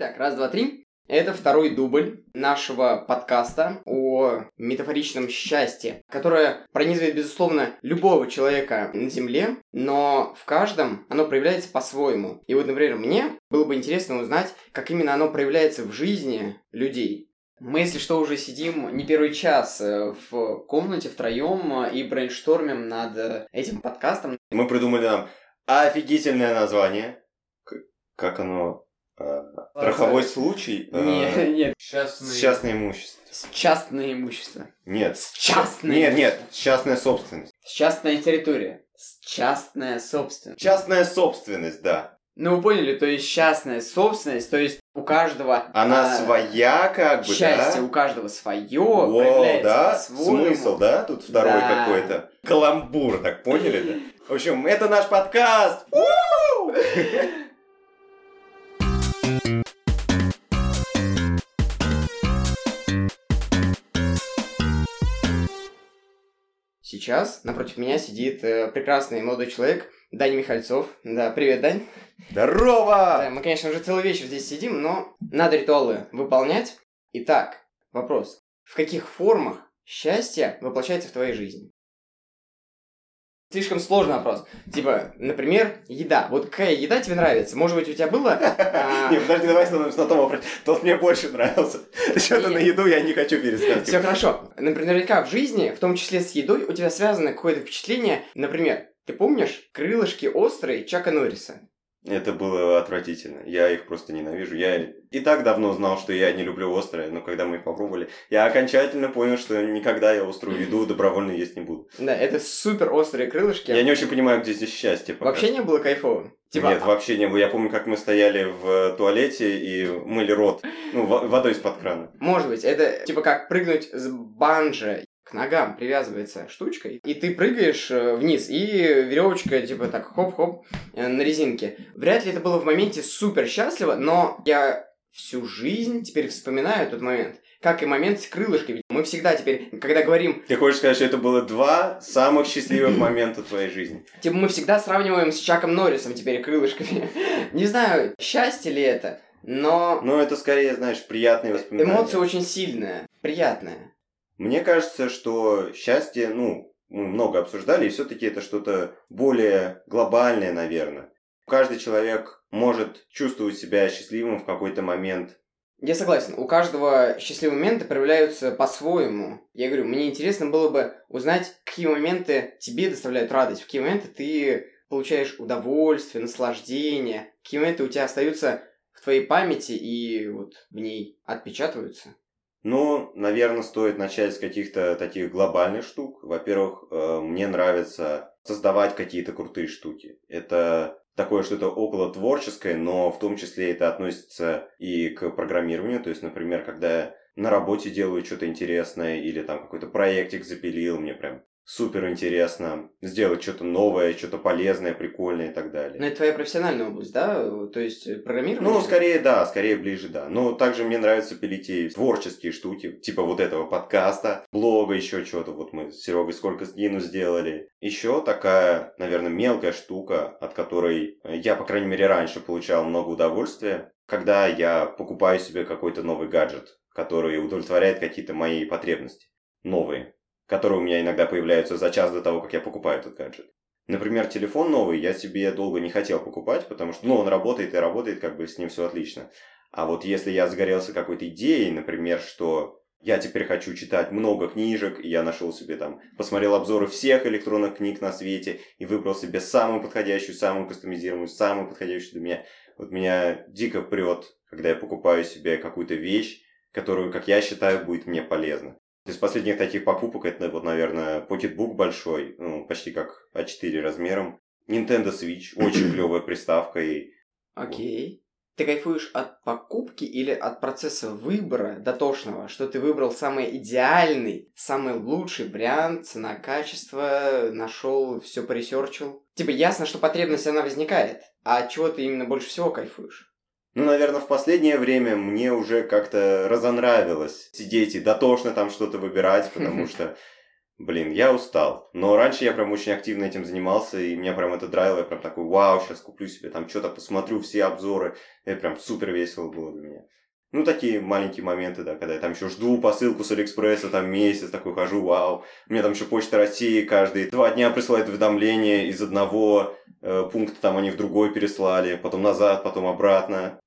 Итак, раз, два, три. Это второй дубль нашего подкаста о метафоричном счастье, которое пронизывает, безусловно, любого человека на Земле, но в каждом оно проявляется по-своему. И вот, например, мне было бы интересно узнать, как именно оно проявляется в жизни людей. Мы, если что, уже сидим не первый час э, в комнате втроем и брейнштормим над э, этим подкастом. Мы придумали нам офигительное название. К- Как оно? Э, Страховой случай? Э, Нет, нет, Частный... Частное имущество. частное имущество. Нет. С частной. Нет, нет, частная собственность. Частная территория. Частная собственность. Частная собственность, да. Ну, вы поняли, то есть частная собственность, то есть у каждого... Она а, своя, как бы, Счастье да? у каждого свое, Воу, проявляется да? Смысл, да? Тут второй Да. какой-то. Каламбур, так поняли, да? В общем, это наш подкаст! Сейчас напротив меня сидит э, прекрасный молодой человек Даня Михальцов. Да, привет, Дань. Да, Здорово! мы, конечно, уже целый вечер здесь сидим, но надо ритуалы выполнять. Итак, вопрос. В каких формах счастье воплощается в твоей жизни? Слишком сложный вопрос. Типа, например, еда. Вот какая еда тебе нравится? Может быть, у тебя было... а, Не, подожди, давай остановимся на том вопросе. Тот мне больше нравился. Что-то на еду я не хочу перескакивать. Все хорошо. Например, наверняка в жизни, в том числе с едой, у тебя связано какое-то впечатление. Например, ты помнишь крылышки острые Чака Норриса? Это было отвратительно. Я их просто ненавижу. Я и так давно знал, что я не люблю острое, но когда мы их попробовали, я окончательно понял, что никогда я острую еду добровольно есть не буду. Да, это супер острые крылышки. Я не очень понимаю, где здесь счастье. пока. Вообще не было кайфово. Типа, Нет, вообще не было. Я помню, как мы стояли в туалете и мыли рот. Ну, во- водой из-под крана. может быть, это типа как прыгнуть с банджа. К ногам привязывается штучкой, и ты прыгаешь э, вниз, и веревочка типа так хоп-хоп э, на резинке. Вряд ли это было в моменте супер счастливо, но я всю жизнь теперь вспоминаю тот момент. Как и момент с крылышками. Мы всегда теперь, когда говорим Ты хочешь сказать, что это было два самых счастливых момента твоей жизни? Типа мы всегда сравниваем с Чаком Норрисом теперь крылышками. Не знаю, счастье ли это, но Ну, это скорее, знаешь, приятные воспоминания. эмоция очень сильная, приятная. Мне кажется, что счастье, ну, мы много обсуждали, и все-таки это что-то более глобальное, наверное. Каждый человек может чувствовать себя счастливым в какой-то момент. Я согласен, у каждого счастливые моменты проявляются по-своему. Я говорю, мне интересно было бы узнать, какие моменты тебе доставляют радость, в какие моменты ты получаешь удовольствие, наслаждение, какие моменты у тебя остаются в твоей памяти и вот в ней отпечатываются. Ну, наверное, стоит начать с каких-то таких глобальных штук. Во-первых, э, мне нравится создавать какие-то крутые штуки. Это такое что-то около творческое, но в том числе это относится и к программированию. То есть, например, когда я на работе делаю что-то интересное или там какой-то проектик запилил, мне прям супер интересно сделать что-то новое, что-то полезное, прикольное и так далее. Но это твоя профессиональная область, да? То есть э, программирование? Ну, скорее да, скорее ближе да. Но также мне нравится пилить и творческие штуки, типа вот этого подкаста, блога, еще чего-то. Вот мы с Серегой сколько с Дину сделали. Еще такая, наверное, мелкая штука, от которой э, я, по крайней мере, раньше получал много удовольствия, когда я покупаю себе какой-то новый гаджет, который удовлетворяет какие-то мои потребности. Новые которые у меня иногда появляются за час до того, как я покупаю этот гаджет. Например, телефон новый я себе долго не хотел покупать, потому что, ну, он работает и работает, как бы с ним все отлично. А вот если я загорелся какой-то идеей, например, что я теперь хочу читать много книжек, и я нашел себе там, посмотрел обзоры всех электронных книг на свете и выбрал себе самую подходящую, самую кастомизированную, самую подходящую для меня. Вот меня дико прет, когда я покупаю себе какую-то вещь, которую, как я считаю, будет мне полезна. Из последних таких покупок это вот, наверное, PocketBook большой, ну, почти как А4 размером. Nintendo Switch, очень клевая приставка и Окей. Ты кайфуешь от покупки или от процесса выбора дотошного, что ты выбрал самый идеальный, самый лучший вариант, цена, качество, нашел, все поресерчил? Типа ясно, что потребность она возникает, а от чего ты именно больше всего кайфуешь? Ну, наверное, в последнее время мне уже как-то разонравилось сидеть и дотошно там что-то выбирать, потому что Блин, я устал. Но раньше я прям очень активно этим занимался, и меня прям это драйвило. Я прям такой, вау, сейчас куплю себе там что-то, посмотрю все обзоры. Это прям супер весело было для меня. Ну, такие маленькие моменты, да, когда я там еще жду посылку с Алиэкспресса, там месяц такой хожу, вау. Мне там еще Почта России каждые два дня присылает уведомления из одного э, пункта, там они в другой переслали, потом назад, потом обратно.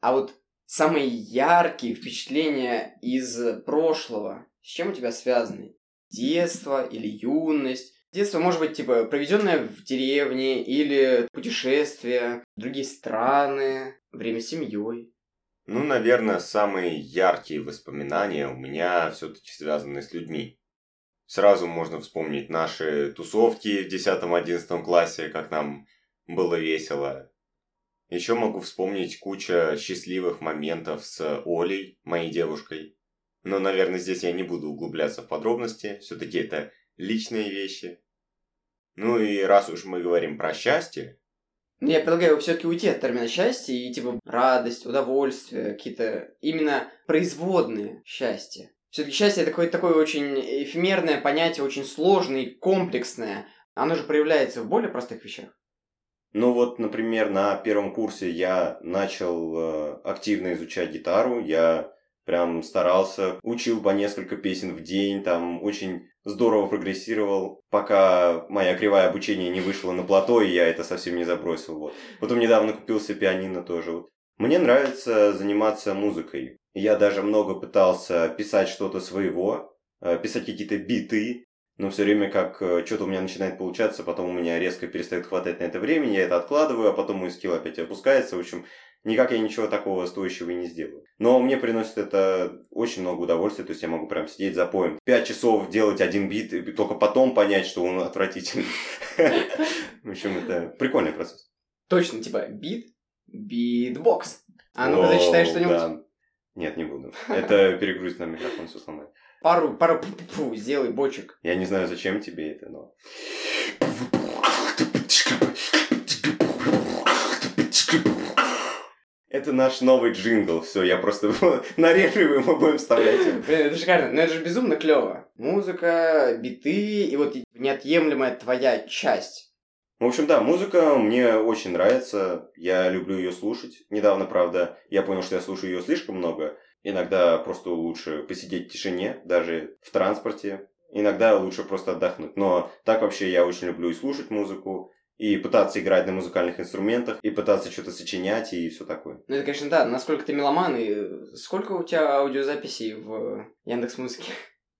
А вот самые яркие впечатления из прошлого, с чем у тебя связаны? Детство или юность? Детство может быть, типа, проведенное в деревне или путешествие в другие страны, время с семьей. Ну, наверное, самые яркие воспоминания у меня все-таки связаны с людьми. Сразу можно вспомнить наши тусовки в 10-11 классе, как нам было весело. Еще могу вспомнить куча счастливых моментов с Олей, моей девушкой. Но, наверное, здесь я не буду углубляться в подробности, все-таки это личные вещи. Ну и раз уж мы говорим про счастье... Ну, я предлагаю все-таки уйти от термина счастье и типа радость, удовольствие, какие-то именно производные счастья. Все-таки счастье это какое-то такое очень эфемерное понятие, очень сложное, комплексное. Оно же проявляется в более простых вещах. Ну вот, например, на первом курсе я начал э, активно изучать гитару, я прям старался, учил по несколько песен в день, там очень здорово прогрессировал, пока моя кривая обучения не вышла на плато, и я это совсем не забросил. Вот. Потом недавно купил себе пианино тоже. Вот. Мне нравится заниматься музыкой. Я даже много пытался писать что-то своего, э, писать какие-то биты, но все время как э, что-то у меня начинает получаться, потом у меня резко перестает хватать на это времени, я это откладываю, а потом мой скилл опять опускается. В общем, никак я ничего такого стоящего и не сделаю. Но мне приносит это очень много удовольствия, то есть я могу прям сидеть запоем. Пять часов делать один бит, и только потом понять, что он отвратительный. В общем, это прикольный процесс. Точно, типа бит, битбокс. А ну-ка зачитай что-нибудь. Нет, не буду. Это перегрузит на микрофон, все сломает. Пару, пару, фу, сделай бочек. Я не знаю, зачем тебе это, но... Это наш новый джингл. Все, я просто нарежу его, мы будем вставлять. Блин, это шикарно. Но это же безумно клево. Музыка, биты и вот неотъемлемая твоя часть. В общем, да, музыка мне очень нравится. Я люблю ее слушать. Недавно, правда, я понял, что я слушаю ее слишком много. Иногда просто лучше посидеть в тишине, даже в транспорте. Иногда лучше просто отдохнуть. Но так вообще я очень люблю и слушать музыку, и пытаться играть на музыкальных инструментах, и пытаться что-то сочинять, и все такое. Ну, это, конечно, да. Насколько ты меломан, и сколько у тебя аудиозаписей в Яндекс Музыке?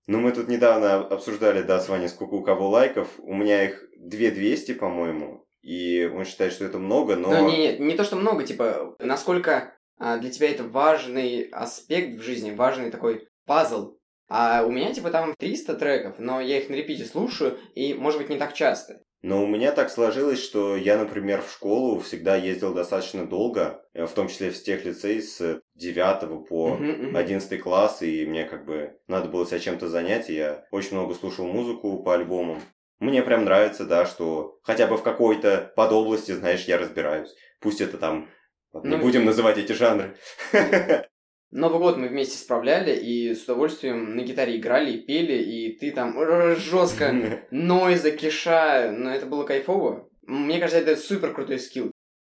Ну, мы тут недавно обсуждали, да, с Ваней, сколько у кого лайков. У меня их 2200, по-моему. И он считает, что это много, но... Ну, не, не, не то, что много, типа, насколько а, для тебя это важный аспект в жизни, важный такой пазл. А у меня, типа, там 300 треков, но я их на репите слушаю, и, может быть, не так часто. Но у меня так сложилось, что я, например, в школу всегда ездил достаточно долго, э, в том числе в тех лицей с 9 по 11 класс, и мне как бы надо было себя чем-то занять, и я очень много слушал музыку по альбомам. Мне прям нравится, да, что хотя бы в какой-то подобласти, знаешь, я разбираюсь. Пусть это там... Ну, не будем называть эти жанры. Новый год мы вместе справляли и с удовольствием на гитаре играли и пели, и ты там жестко нойза, киша, но это было кайфово. Мне кажется, это супер крутой скилл.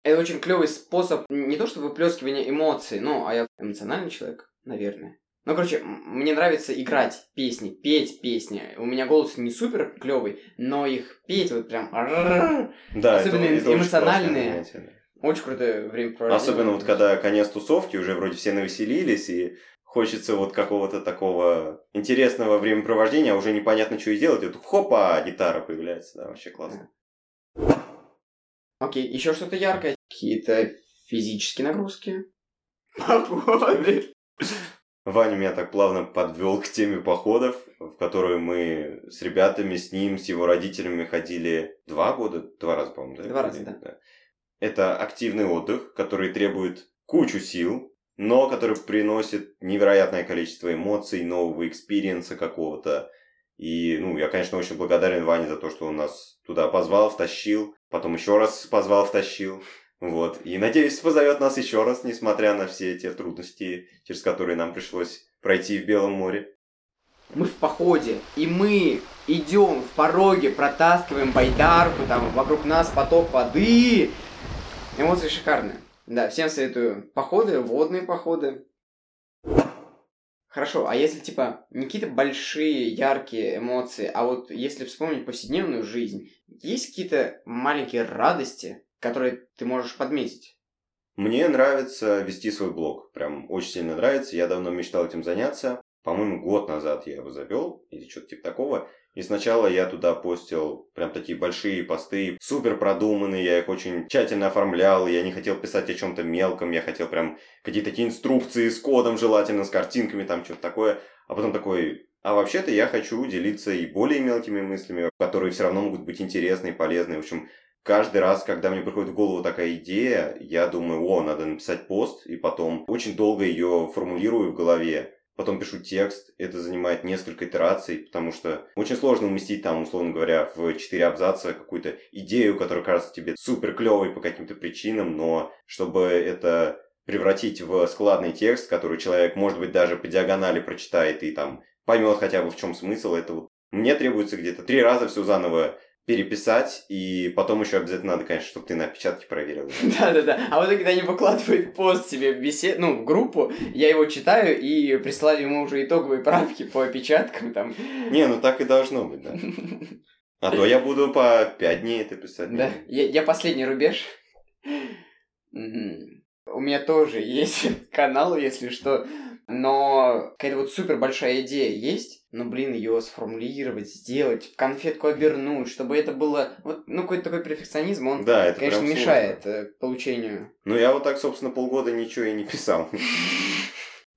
Это очень клевый способ не то чтобы выплескивания эмоций, ну, а я эмоциональный человек, наверное. Ну, короче, мне нравится играть песни, петь песни. У меня голос не супер клевый, но их петь вот прям... Да, Особенно это, это эмоциональные. Очень крутое времяпровождение. Особенно вот когда конец тусовки, уже вроде все навеселились, и хочется вот какого-то такого интересного времяпровождения, а уже непонятно, что и делать, и тут хопа, гитара появляется, да, вообще классно. Окей, еще что-то яркое? Какие-то физические нагрузки? Походы? Ваня меня так плавно подвел к теме походов, в которую мы с ребятами, с ним, с его родителями ходили два года, два раза, по-моему, да? Два раза, да. да. Это активный отдых, который требует кучу сил, но который приносит невероятное количество эмоций, нового experience а какого-то. И, ну, я, конечно, очень благодарен Ване за то, что он нас туда позвал, втащил, потом еще раз позвал, втащил. Вот. И надеюсь, позовет нас еще раз, несмотря на все эти трудности, через которые нам пришлось пройти в Белом море. мы в походе, и мы идем в пороге, протаскиваем байдарку, там вокруг нас поток воды. Эмоции шикарные. Да, всем советую походы, водные походы. Хорошо, а если, типа, не какие-то большие, яркие эмоции, а вот если вспомнить повседневную жизнь, есть какие-то маленькие радости, которые ты можешь подметить? Мне нравится вести свой блог. Прям очень сильно нравится. Я давно мечтал этим заняться. По-моему, год назад я его завел, или что-то типа такого. И сначала я туда постил прям такие большие посты, супер продуманные, я их очень тщательно оформлял, я не хотел писать о чем-то мелком, я хотел прям какие-то такие инструкции с кодом, желательно с картинками, там что-то такое. А потом такой, а вообще-то я хочу делиться и более мелкими мыслями, которые все равно могут быть интересны и полезны. В общем, каждый раз, когда мне приходит в голову такая идея, я думаю, о, надо написать пост, и потом очень долго ее формулирую в голове потом пишу текст, это занимает несколько итераций, потому что очень сложно уместить там, условно говоря, в четыре абзаца какую-то идею, которая кажется тебе супер клевой по каким-то причинам, но чтобы это превратить в складный текст, который человек, может быть, даже по диагонали прочитает и там поймет хотя бы в чем смысл, это вот мне требуется где-то три раза все заново переписать, и потом еще обязательно надо, конечно, чтобы ты на опечатке проверил. Да-да-да. А вот когда они выкладывают пост себе в бесед... ну, в группу, я его читаю и присылаю ему уже итоговые правки по опечаткам там. Не, ну так и должно быть, да. А то я буду по пять дней это писать. Да, я, я последний рубеж. У меня тоже есть канал, если что, но какая-то вот супер большая идея есть, но, блин, ее сформулировать, сделать, в конфетку обернуть, чтобы это было, вот, ну, какой-то такой перфекционизм, он, да, это конечно, мешает сложно. Э, получению. Ну, я вот так, собственно, полгода ничего и не писал.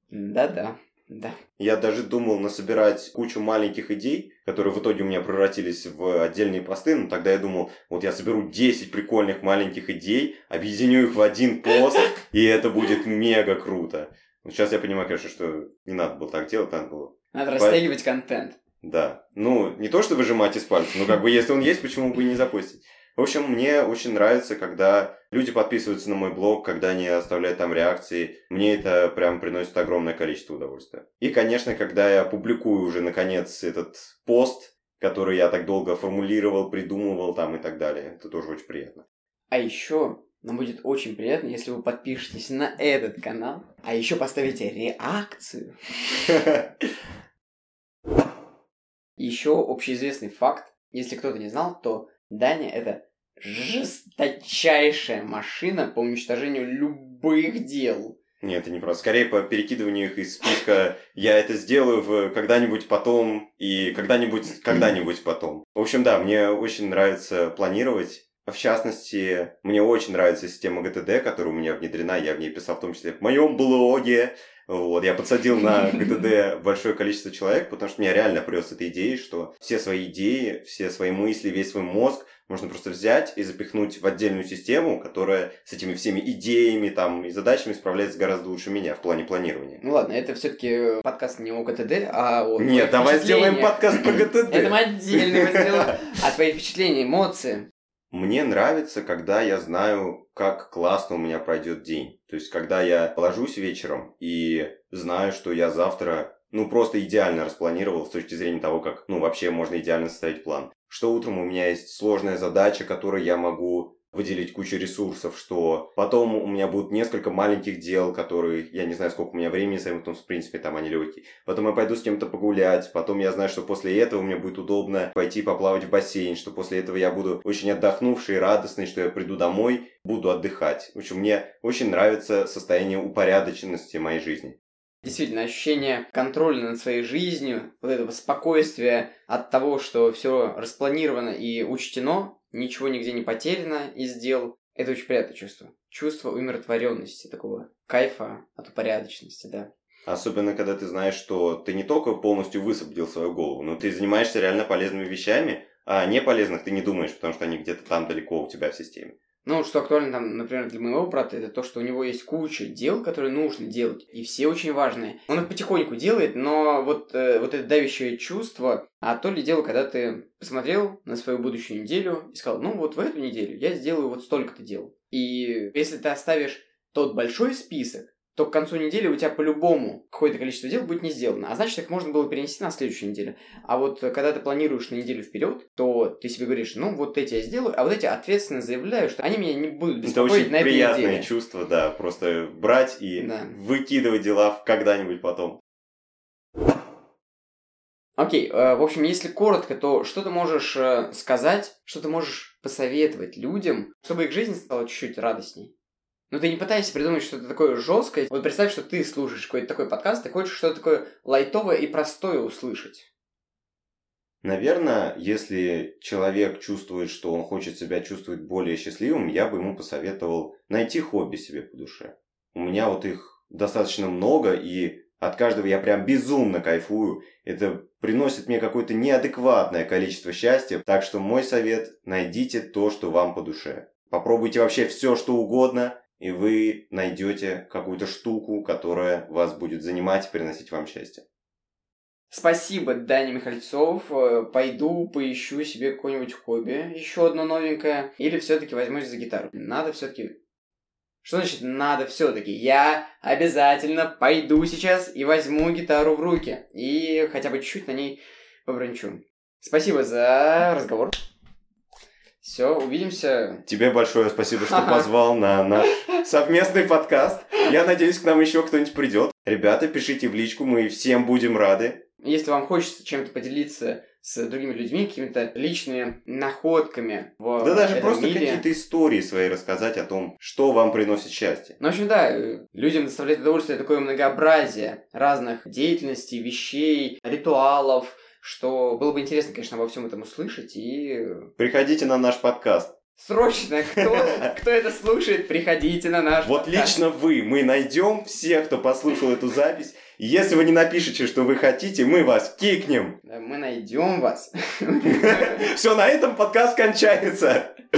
Да-да. Да. Я даже думал насобирать кучу маленьких идей, которые в итоге у меня превратились в отдельные посты, но тогда я думал, вот я соберу 10 прикольных маленьких идей, объединю их в один пост, и это будет мега круто. Сейчас я понимаю, конечно, что не надо было так делать, надо было... Надо растягивать контент. Да. Ну, не то, что выжимать из пальца, но как бы если он есть, почему бы и не запустить. В общем, мне очень нравится, когда люди подписываются на мой блог, когда они оставляют там реакции. Мне это прям приносит огромное количество удовольствия. И, конечно, когда я публикую уже, наконец, этот пост, который я так долго формулировал, придумывал там и так далее. Это тоже очень приятно. А еще нам будет очень приятно, если вы подпишетесь на этот канал, а еще поставите реакцию. Еще общеизвестный факт, если кто-то не знал, то Даня это жесточайшая машина по уничтожению любых дел. Нет, это не просто. Скорее по перекидыванию их из списка «я это сделаю в когда-нибудь потом» и «когда-нибудь, когда-нибудь потом». В общем, да, мне очень нравится планировать в частности, мне очень нравится система GTD, которая у меня внедрена, я в ней писал в том числе в моем блоге. Вот, я подсадил на GTD большое количество человек, потому что меня реально прет эта идея, что все свои идеи, все свои мысли, весь свой мозг можно просто взять и запихнуть в отдельную систему, которая с этими всеми идеями там, и задачами справляется гораздо лучше меня в плане планирования. Ну ладно, это все-таки подкаст не о ГТД, а о Нет, давай сделаем подкаст по ГТД. Это мы отдельно сделаем. А твои впечатления, эмоции? Мне нравится, когда я знаю, как классно у меня пройдет день. То есть, когда я ложусь вечером и знаю, что я завтра ну, просто идеально распланировал с точки зрения того, как, ну, вообще можно идеально составить план. Что утром у меня есть сложная задача, которую я могу выделить кучу ресурсов, что потом у меня будут несколько маленьких дел, которые, я не знаю, сколько у меня времени займут, но в принципе там они легкие. Потом я пойду с кем-то погулять, потом я знаю, что после этого мне будет удобно пойти поплавать в бассейн, что после этого я буду очень отдохнувший, радостный, что я приду домой, буду отдыхать. В общем, мне очень нравится состояние упорядоченности моей жизни. Действительно, ощущение контроля над своей жизнью, вот этого спокойствия от того, что все распланировано и учтено, ничего нигде не потеряно из дел. Это очень приятное чувство. Чувство умиротворенности, такого кайфа от упорядоченности, да. Особенно, когда ты знаешь, что ты не только полностью высвободил свою голову, но ты занимаешься реально полезными вещами, а не полезных ты не думаешь, потому что они где-то там далеко у тебя в системе. Ну, что актуально там, например, для моего брата, это то, что у него есть куча дел, которые нужно делать, и все очень важные. Он их потихоньку делает, но вот, э, вот это давящее чувство, а то ли дело, когда ты посмотрел на свою будущую неделю и сказал, ну вот в эту неделю я сделаю вот столько-то дел. И если ты оставишь тот большой список, то к концу недели у тебя по-любому какое-то количество дел будет не сделано. А значит, их можно было перенести на следующую неделю. А вот э, когда ты планируешь на неделю вперед, то ты себе говоришь, ну вот эти я сделаю, а вот эти ответственно заявляю, что они меня не будут беспокоить Это очень на этой приятное неделе. чувство, да, просто брать и Да. выкидывать дела когда-нибудь потом. Окей, э, в общем, если коротко, то что ты можешь э, сказать, что ты можешь посоветовать людям, чтобы их жизнь стала чуть-чуть радостней? Ну, ты не пытаешься придумать что-то такое жесткое. Вот представь, что ты слушаешь какой-то такой подкаст, ты хочешь что-то такое лайтовое и простое услышать. Наверное, если человек чувствует, что он хочет себя чувствовать более счастливым, я бы ему посоветовал найти хобби себе по душе. У меня вот их достаточно много, и от каждого я прям безумно кайфую. Это приносит мне какое-то неадекватное количество счастья. Так что мой совет – найдите то, что вам по душе. Попробуйте вообще все, что угодно, и вы найдете какую-то штуку, которая вас будет занимать и приносить вам счастье. Спасибо, Даня Михальцов. Э, Пойду поищу себе какое-нибудь хобби, еще одно новенькое, или все-таки возьмусь за гитару. Надо все-таки... Что значит надо все-таки? Я обязательно пойду сейчас и возьму гитару в руки. И хотя бы чуть-чуть на ней побранчу. Спасибо за разговор. Все, увидимся. Тебе большое спасибо, что позвал на наш совместный подкаст. Я надеюсь, к нам еще кто-нибудь придет. Ребята, пишите в личку, мы всем будем рады. Если вам хочется чем-то поделиться с другими людьми, какими-то личными находками в Да даже просто какие-то истории свои рассказать о том, что вам приносит счастье. Ну, в общем, да, э, людям доставляет удовольствие такое многообразие разных деятельностей, вещей, ритуалов, что было бы интересно, конечно, обо всем этом услышать. И Приходите на наш подкаст. срочно, кто, кто это слушает, приходите на наш Вот подкаст. лично вы, мы найдем всех, кто послушал эту запись. Если вы не напишете, что вы хотите, мы вас кикнем. Да, Мы найдем вас. Все, на этом подкаст кончается.